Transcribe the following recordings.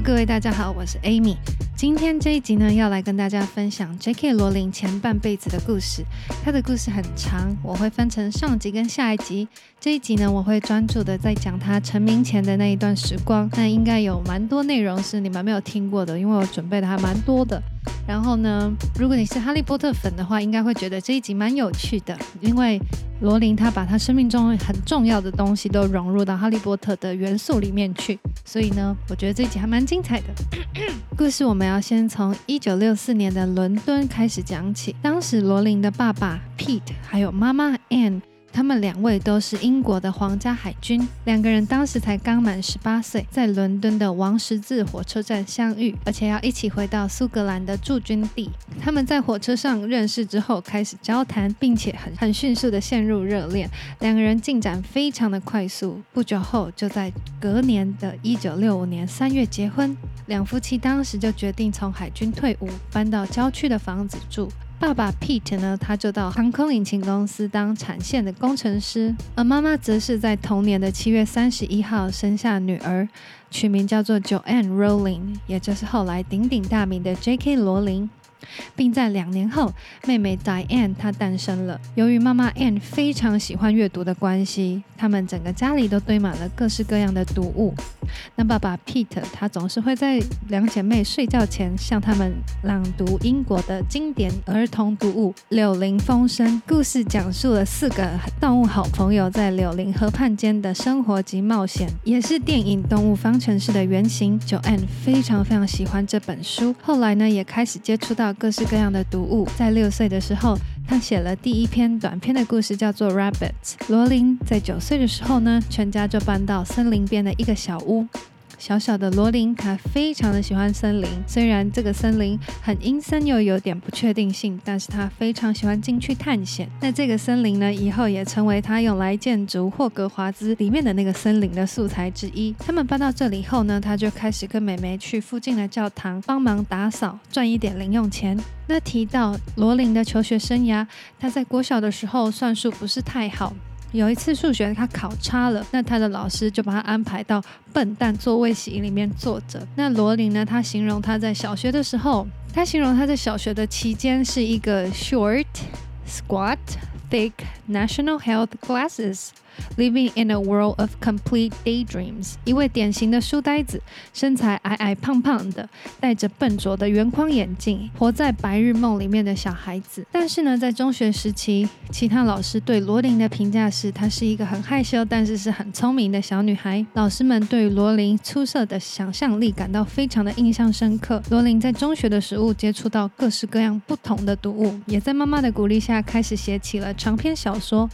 各位大家好，我是 Amy。今天这一集呢，要来跟大家分享 J.K. 罗琳前半辈子的故事。她的故事很长，我会分成上集跟下一集。这一集呢，我会专注的在讲她成名前的那一段时光。那应该有蛮多内容是你们没有听过的，因为我准备的还蛮多的。然后呢，如果你是哈利波特粉的话，应该会觉得这一集蛮有趣的，因为罗琳她把她生命中很重要的东西都融入到哈利波特的元素里面去。所以呢，我觉得这一集还蛮精彩的。故事我们要先从一九六四年的伦敦开始讲起。当时罗琳的爸爸 Pete 还有妈妈 Anne。他们两位都是英国的皇家海军，两个人当时才刚满十八岁，在伦敦的王十字火车站相遇，而且要一起回到苏格兰的驻军地。他们在火车上认识之后，开始交谈，并且很很迅速的陷入热恋，两个人进展非常的快速。不久后，就在隔年的一九六五年三月结婚。两夫妻当时就决定从海军退伍，搬到郊区的房子住。爸爸 Pete 呢，他就到航空引擎公司当产线的工程师，而妈妈则是在同年的七月三十一号生下女儿，取名叫做 Joanne Rowling，也就是后来鼎鼎大名的 J.K. 罗琳。并在两年后，妹妹 Diane 她诞生了。由于妈妈 Anne 非常喜欢阅读的关系，他们整个家里都堆满了各式各样的读物。那爸爸 Pete 他总是会在两姐妹睡觉前向他们朗读英国的经典儿童读物《柳林风声》。故事讲述了四个动物好朋友在柳林河畔间的生活及冒险，也是电影《动物方程式》的原型。Joanne 非常非常喜欢这本书，后来呢也开始接触到各式各样的读物。在六岁的时候，他写了第一篇短篇的故事，叫做《Rabbit》。罗琳在九岁的时候呢，全家就搬到森林边的一个小屋。小小的罗琳，卡非常的喜欢森林。虽然这个森林很阴森又有点不确定性，但是她非常喜欢进去探险。那这个森林呢，以后也成为她用来建筑霍格华兹里面的那个森林的素材之一。他们搬到这里后呢，她就开始跟妹妹去附近的教堂帮忙打扫，赚一点零用钱。那提到罗琳的求学生涯，她在国小的时候算术不是太好。有一次数学他考差了，那他的老师就把他安排到笨蛋座位席里面坐着。那罗琳呢？他形容他在小学的时候，他形容他在小学的期间是一个 short, squat, thick national health classes。Living in a world of complete daydreams，一位典型的书呆子，身材矮矮胖胖的，戴着笨拙的圆框眼镜，活在白日梦里面的小孩子。但是呢，在中学时期，其他老师对罗琳的评价是，她是一个很害羞，但是是很聪明的小女孩。老师们对罗琳出色的想象力感到非常的印象深刻。罗琳在中学的时候接触到各式各样不同的读物，也在妈妈的鼓励下开始写起了长篇小说。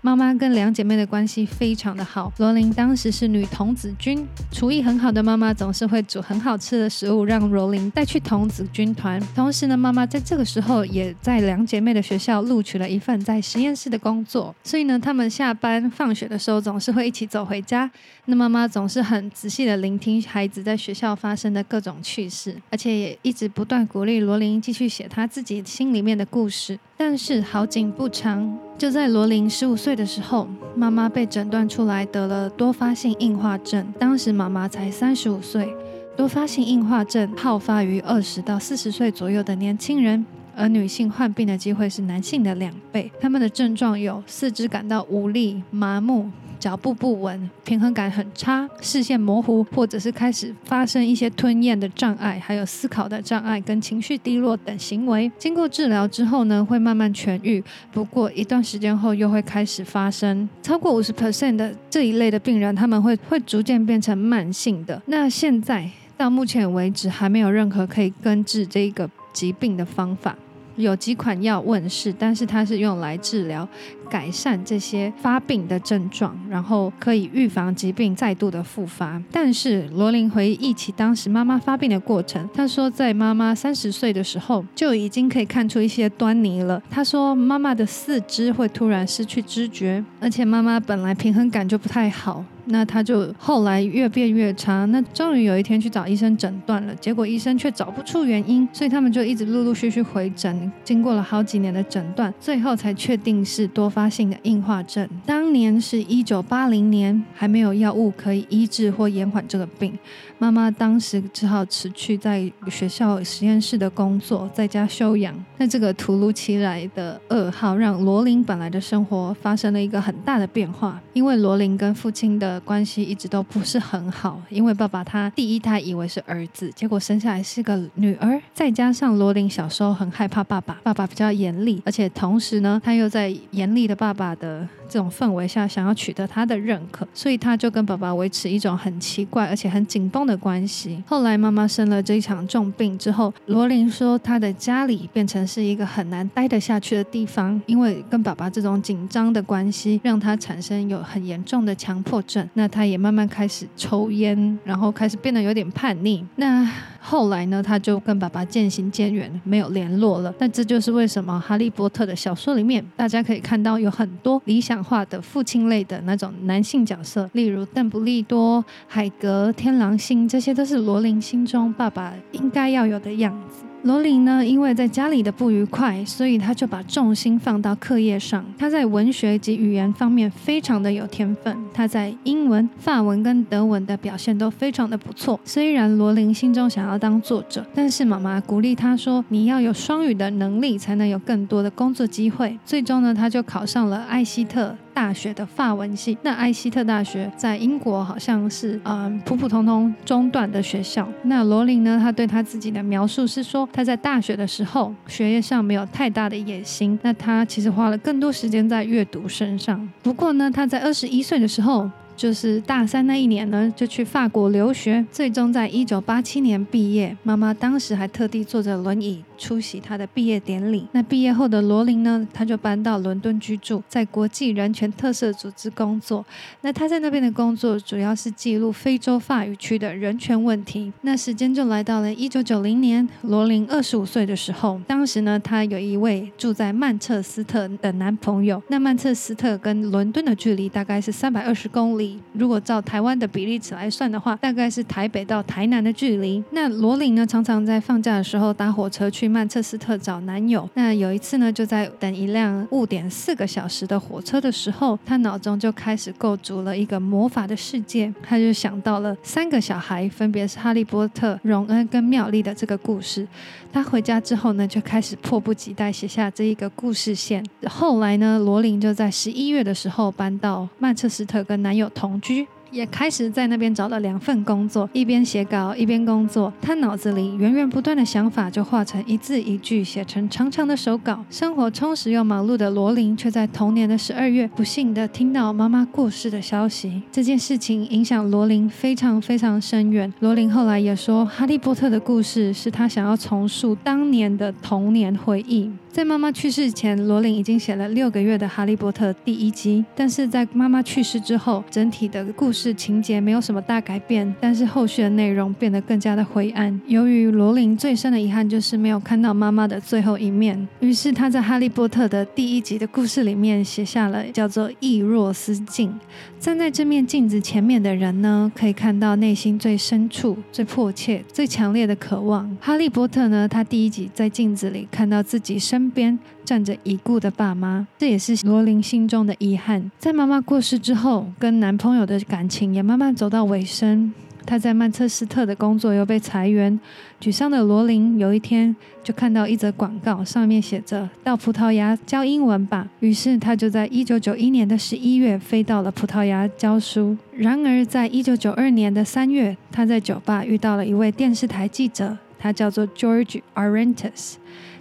妈妈跟两姐妹的。关系非常的好。罗琳当时是女童子军，厨艺很好的妈妈总是会煮很好吃的食物让罗琳带去童子军团。同时呢，妈妈在这个时候也在两姐妹的学校录取了一份在实验室的工作。所以呢，他们下班放学的时候总是会一起走回家。那妈妈总是很仔细的聆听孩子在学校发生的各种趣事，而且也一直不断鼓励罗琳继续写她自己心里面的故事。但是好景不长，就在罗琳十五岁的时候，妈妈被诊断出来得了多发性硬化症。当时妈妈才三十五岁。多发性硬化症好发于二十到四十岁左右的年轻人，而女性患病的机会是男性的两倍。他们的症状有四肢感到无力、麻木。脚步不稳，平衡感很差，视线模糊，或者是开始发生一些吞咽的障碍，还有思考的障碍跟情绪低落等行为。经过治疗之后呢，会慢慢痊愈，不过一段时间后又会开始发生。超过五十 percent 的这一类的病人，他们会会逐渐变成慢性的。那现在到目前为止，还没有任何可以根治这个疾病的方法。有几款药问世，但是它是用来治疗、改善这些发病的症状，然后可以预防疾病再度的复发。但是罗琳回忆起当时妈妈发病的过程，她说在妈妈三十岁的时候就已经可以看出一些端倪了。她说妈妈的四肢会突然失去知觉，而且妈妈本来平衡感就不太好。那他就后来越变越差。那终于有一天去找医生诊断了，结果医生却找不出原因，所以他们就一直陆陆续续回诊，经过了好几年的诊断，最后才确定是多发性的硬化症。当年是一九八零年，还没有药物可以医治或延缓这个病。妈妈当时只好辞去在学校实验室的工作，在家休养。那这个突如其来的噩耗，让罗琳本来的生活发生了一个很大的变化。因为罗琳跟父亲的关系一直都不是很好，因为爸爸他第一胎以为是儿子，结果生下来是个女儿。再加上罗琳小时候很害怕爸爸，爸爸比较严厉，而且同时呢，他又在严厉的爸爸的这种氛围下，想要取得他的认可，所以他就跟爸爸维持一种很奇怪而且很紧绷的关系。后来妈妈生了这一场重病之后，罗琳说她的家里变成是一个很难待得下去的地方，因为跟爸爸这种紧张的关系，让他产生有很严重的强迫症。那他也慢慢开始抽烟，然后开始变得有点叛逆。那后来呢，他就跟爸爸渐行渐远，没有联络了。那这就是为什么哈利波特的小说里面，大家可以看到有很多理想化的父亲类的那种男性角色，例如邓布利多、海格、天狼星，这些都是罗琳心中爸爸应该要有的样子。罗琳呢，因为在家里的不愉快，所以他就把重心放到课业上。他在文学及语言方面非常的有天分，他在英文、法文跟德文的表现都非常的不错。虽然罗琳心中想要当作者，但是妈妈鼓励他说：“你要有双语的能力，才能有更多的工作机会。”最终呢，他就考上了艾希特大学的法文系，那艾希特大学在英国好像是嗯普普通通中段的学校。那罗琳呢，他对他自己的描述是说，他在大学的时候学业上没有太大的野心，那他其实花了更多时间在阅读身上。不过呢，他在二十一岁的时候。就是大三那一年呢，就去法国留学，最终在一九八七年毕业。妈妈当时还特地坐着轮椅出席他的毕业典礼。那毕业后的罗琳呢，她就搬到伦敦居住，在国际人权特色组织工作。那她在那边的工作主要是记录非洲法语区的人权问题。那时间就来到了一九九零年，罗琳二十五岁的时候，当时呢，她有一位住在曼彻斯特的男朋友。那曼彻斯特跟伦敦的距离大概是三百二十公里。如果照台湾的比例尺来算的话，大概是台北到台南的距离。那罗琳呢，常常在放假的时候搭火车去去曼彻斯特找男友。那有一次呢，就在等一辆误点四个小时的火车的时候，她脑中就开始构筑了一个魔法的世界。她就想到了三个小孩，分别是哈利波特、荣恩跟妙丽的这个故事。她回家之后呢，就开始迫不及待写下这一个故事线。后来呢，罗琳就在十一月的时候搬到曼彻斯特跟男友同居，也开始在那边找了两份工作，一边写稿一边工作。他脑子里源源不断的想法就化成一字一句，写成长长的手稿。生活充实又忙碌的罗琳，却在同年的十二月，不幸的听到妈妈过世的消息。这件事情影响罗琳非常非常深远。罗琳后来也说，《哈利波特》的故事是他想要重塑当年的童年回忆。在妈妈去世前，罗琳已经写了六个月的《哈利波特》第一集，但是在妈妈去世之后，整体的故事情节没有什么大改变，但是后续的内容变得更加的灰暗。由于罗琳最深的遗憾就是没有看到妈妈的最后一面，于是她在《哈利波特》的第一集的故事里面写下了叫做“易若思镜”。站在这面镜子前面的人呢，可以看到内心最深处、最迫切、最强烈的渴望。哈利波特呢，他第一集在镜子里看到自己身。身边站着已故的爸妈，这也是罗琳心中的遗憾。在妈妈过世之后，跟男朋友的感情也慢慢走到尾声。她在曼彻斯特的工作又被裁员，沮丧的罗琳有一天就看到一则广告，上面写着“到葡萄牙教英文吧”。于是她就在一九九一年的十一月飞到了葡萄牙教书。然而，在一九九二年的三月，她在酒吧遇到了一位电视台记者，他叫做 George Arantes。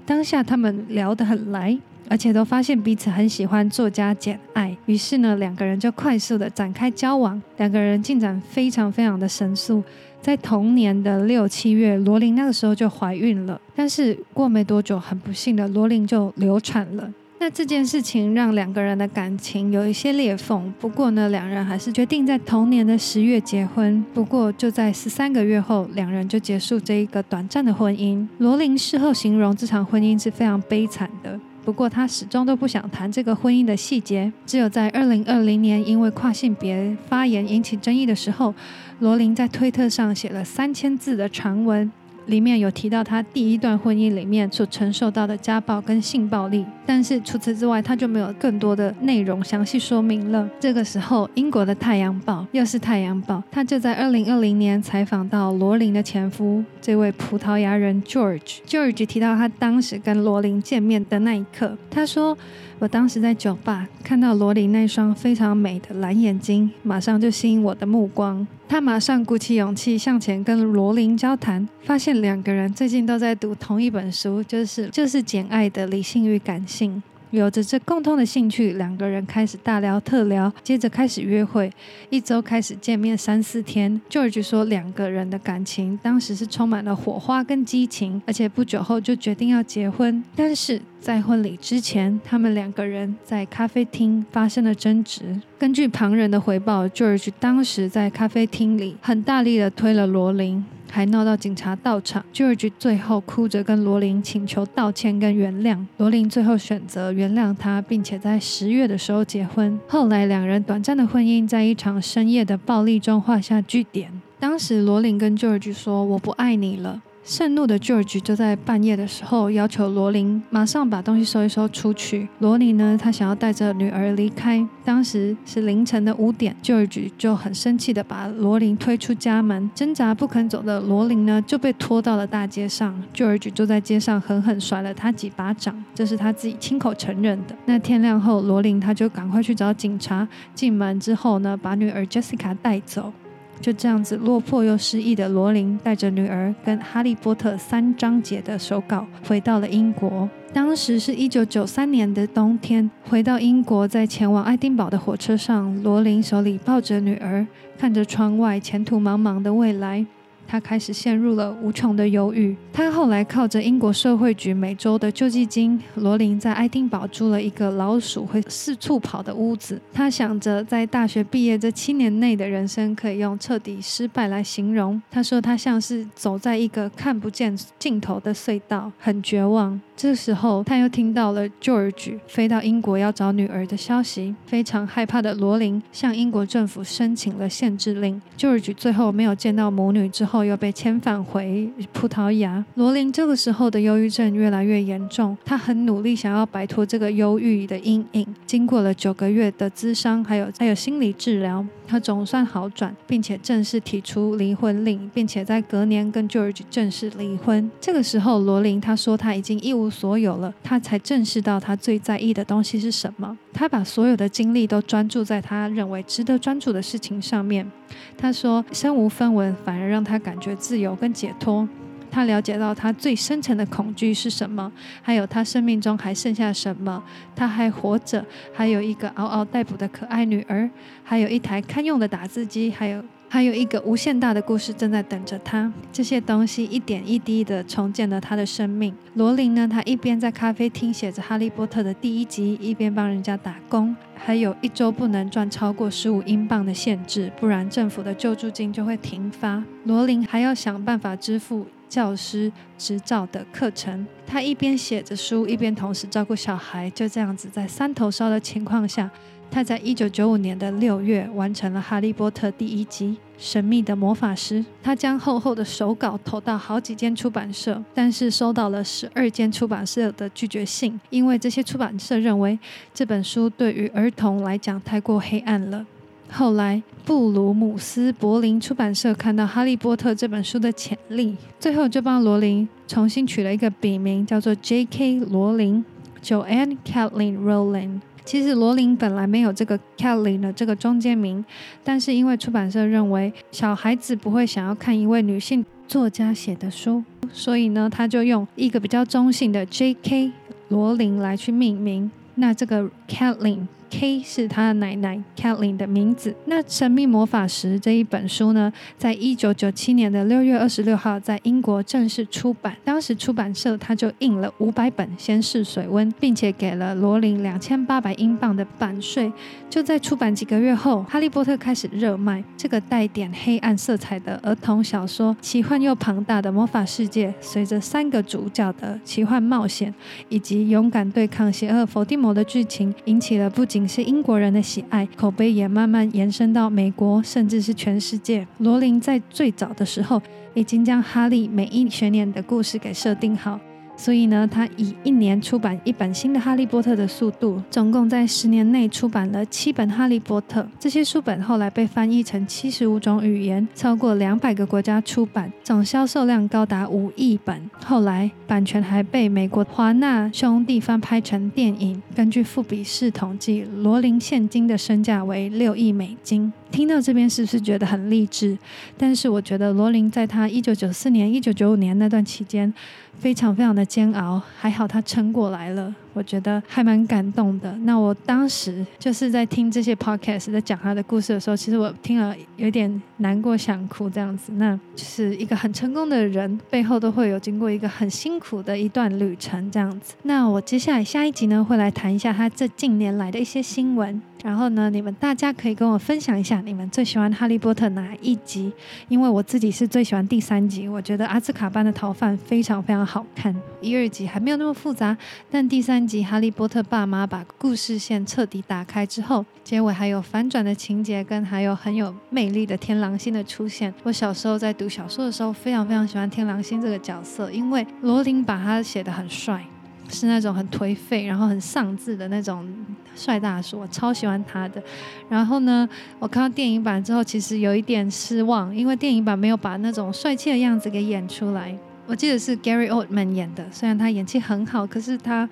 当下他们聊得很来，而且都发现彼此很喜欢作家简爱，于是呢，两个人就快速的展开交往。两个人进展非常非常的神速，在同年的六七月，罗琳那个时候就怀孕了。但是过没多久，很不幸的，罗琳就流产了。那这件事情让两个人的感情有一些裂缝，不过呢，两人还是决定在同年的十月结婚。不过就在十三个月后，两人就结束这一个短暂的婚姻。罗琳事后形容这场婚姻是非常悲惨的。不过他始终都不想谈这个婚姻的细节。只有在二零二零年因为跨性别发言引起争议的时候，罗琳在推特上写了三千字的长文。里面有提到他第一段婚姻里面所承受到的家暴跟性暴力，但是除此之外，他就没有更多的内容详细说明了。这个时候，英国的《太阳报》又是《太阳报》，他就在二零二零年采访到罗琳的前夫这位葡萄牙人 George。George 提到他当时跟罗琳见面的那一刻，他说。我当时在酒吧看到罗琳那双非常美的蓝眼睛，马上就吸引我的目光。他马上鼓起勇气向前跟罗琳交谈，发现两个人最近都在读同一本书，就是就是《简·爱的理性与感性》。有着这共同的兴趣，两个人开始大聊特聊，接着开始约会，一周开始见面三四天。George 说，两个人的感情当时是充满了火花跟激情，而且不久后就决定要结婚。但是在婚礼之前，他们两个人在咖啡厅发生了争执。根据旁人的回报，George 当时在咖啡厅里很大力地推了罗琳。还闹到警察到场，George 最后哭着跟罗琳请求道歉跟原谅。罗琳最后选择原谅他，并且在十月的时候结婚。后来两人短暂的婚姻在一场深夜的暴力中画下句点。当时罗琳跟 George 说：“我不爱你了。”盛怒的 George 就在半夜的时候要求罗琳马上把东西收一收出去。罗琳呢，她想要带着女儿离开。当时是凌晨的五点，George 就很生气的把罗琳推出家门。挣扎不肯走的罗琳呢，就被拖到了大街上。George 就在街上狠狠甩了他几巴掌，这是他自己亲口承认的。那天亮后，罗琳她就赶快去找警察。进门之后呢，把女儿 Jessica 带走。就这样子落魄又失意的罗琳，带着女儿跟《哈利波特》三章节的手稿回到了英国。当时是一九九三年的冬天，回到英国，在前往爱丁堡的火车上，罗琳手里抱着女儿，看着窗外前途茫茫的未来。他开始陷入了无穷的忧郁。他后来靠着英国社会局每周的救济金，罗琳在爱丁堡租了一个老鼠会四处跑的屋子。他想着，在大学毕业这七年内的人生，可以用彻底失败来形容。他说，他像是走在一个看不见尽头的隧道，很绝望。这时候，他又听到了 George 飞到英国要找女儿的消息。非常害怕的罗琳向英国政府申请了限制令。George 最后没有见到母女之后，后又被遣返回葡萄牙。罗琳这个时候的忧郁症越来越严重，她很努力想要摆脱这个忧郁的阴影。经过了九个月的咨商，还有还有心理治疗，他总算好转，并且正式提出离婚令，并且在隔年跟 George 正式离婚。这个时候，罗琳她说她已经一无所有了，他才正视到他最在意的东西是什么。他把所有的精力都专注在他认为值得专注的事情上面。他说，身无分文反而让他感觉自由跟解脱。他了解到他最深层的恐惧是什么，还有他生命中还剩下什么。他还活着，还有一个嗷嗷待哺的可爱女儿，还有一台堪用的打字机，还有。还有一个无限大的故事正在等着他。这些东西一点一滴地重建了他的生命。罗琳呢，他一边在咖啡厅写着《哈利波特》的第一集，一边帮人家打工。还有一周不能赚超过十五英镑的限制，不然政府的救助金就会停发。罗琳还要想办法支付教师执照的课程。他一边写着书，一边同时照顾小孩，就这样子在三头烧的情况下。他在一九九五年的六月完成了《哈利波特》第一集《神秘的魔法师》。他将厚厚的手稿投到好几间出版社，但是收到了十二间出版社的拒绝信，因为这些出版社认为这本书对于儿童来讲太过黑暗了。后来，布鲁姆斯柏林出版社看到《哈利波特》这本书的潜力，最后就帮罗琳重新取了一个笔名，叫做 J.K. 罗琳 （Joanne Kathleen Rowling）。其实罗琳本来没有这个 Kathleen 的这个中间名，但是因为出版社认为小孩子不会想要看一位女性作家写的书，所以呢，他就用一个比较中性的 J.K. 罗琳来去命名。那这个 Kathleen K 是他的奶奶 Kathleen 的名字。那《神秘魔法石》这一本书呢，在一九九七年的六月二十六号在英国正式出版。当时出版社他就印了五百本，先试水温，并且给了罗琳两千八百英镑的版税。就在出版几个月后，《哈利波特》开始热卖。这个带点黑暗色彩的儿童小说，奇幻又庞大的魔法世界，随着三个主角的奇幻冒险以及勇敢对抗邪恶伏地魔的剧情，引起了不仅是英国人的喜爱，口碑也慢慢延伸到美国，甚至是全世界。罗琳在最早的时候，已经将哈利每一学年的故事给设定好。所以呢，他以一年出版一本新的《哈利波特》的速度，总共在十年内出版了七本《哈利波特》。这些书本后来被翻译成七十五种语言，超过两百个国家出版，总销售量高达五亿本。后来版权还被美国华纳兄弟翻拍成电影。根据富比士统计，罗琳现今的身价为六亿美金。听到这边是不是觉得很励志？但是我觉得罗琳在她一九九四年、一九九五年那段期间，非常非常的煎熬，还好她撑过来了。我觉得还蛮感动的。那我当时就是在听这些 podcast，在讲他的故事的时候，其实我听了有点难过、想哭这样子。那就是一个很成功的人，背后都会有经过一个很辛苦的一段旅程这样子。那我接下来下一集呢，会来谈一下他这近年来的一些新闻。然后呢，你们大家可以跟我分享一下你们最喜欢《哈利波特》哪一集？因为我自己是最喜欢第三集，我觉得阿兹卡班的逃犯非常非常好看。一、二集还没有那么复杂，但第三集哈利波特爸妈把故事线彻底打开之后，结尾还有反转的情节，跟还有很有魅力的天狼星的出现。我小时候在读小说的时候，非常非常喜欢天狼星这个角色，因为罗琳把他写得很帅。是那种很颓废，然后很丧志的那种帅大叔，我超喜欢他的。然后呢，我看到电影版之后，其实有一点失望，因为电影版没有把那种帅气的样子给演出来。我记得是 Gary Oldman 演的，虽然他演技很好，可是他，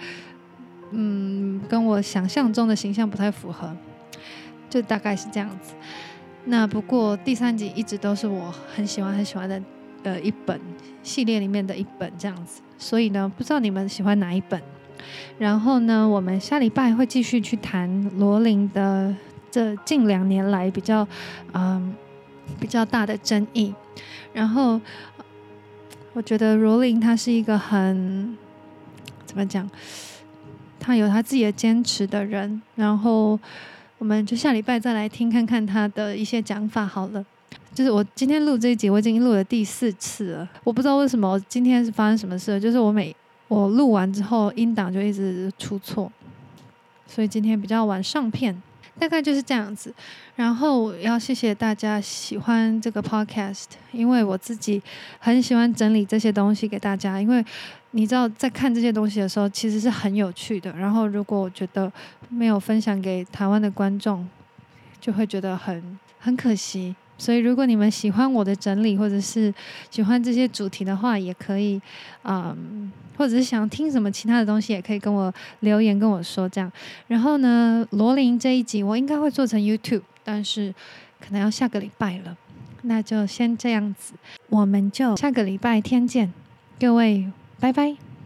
嗯，跟我想象中的形象不太符合，就大概是这样子。那不过第三集一直都是我很喜欢很喜欢的呃一本系列里面的一本这样子。所以呢，不知道你们喜欢哪一本？然后呢，我们下礼拜会继续去谈罗琳的这近两年来比较，嗯，比较大的争议。然后，我觉得罗琳他是一个很怎么讲？他有他自己的坚持的人。然后，我们就下礼拜再来听看看他的一些讲法好了。就是我今天录这一集，我已经录了第四次了。我不知道为什么今天是发生什么事，就是我每我录完之后，音档就一直出错，所以今天比较晚上片，大概就是这样子。然后我要谢谢大家喜欢这个 podcast，因为我自己很喜欢整理这些东西给大家，因为你知道在看这些东西的时候，其实是很有趣的。然后如果我觉得没有分享给台湾的观众，就会觉得很很可惜。所以，如果你们喜欢我的整理，或者是喜欢这些主题的话，也可以，嗯，或者是想听什么其他的东西，也可以跟我留言跟我说这样。然后呢，罗琳这一集我应该会做成 YouTube，但是可能要下个礼拜了，那就先这样子，我们就下个礼拜天见，各位，拜拜。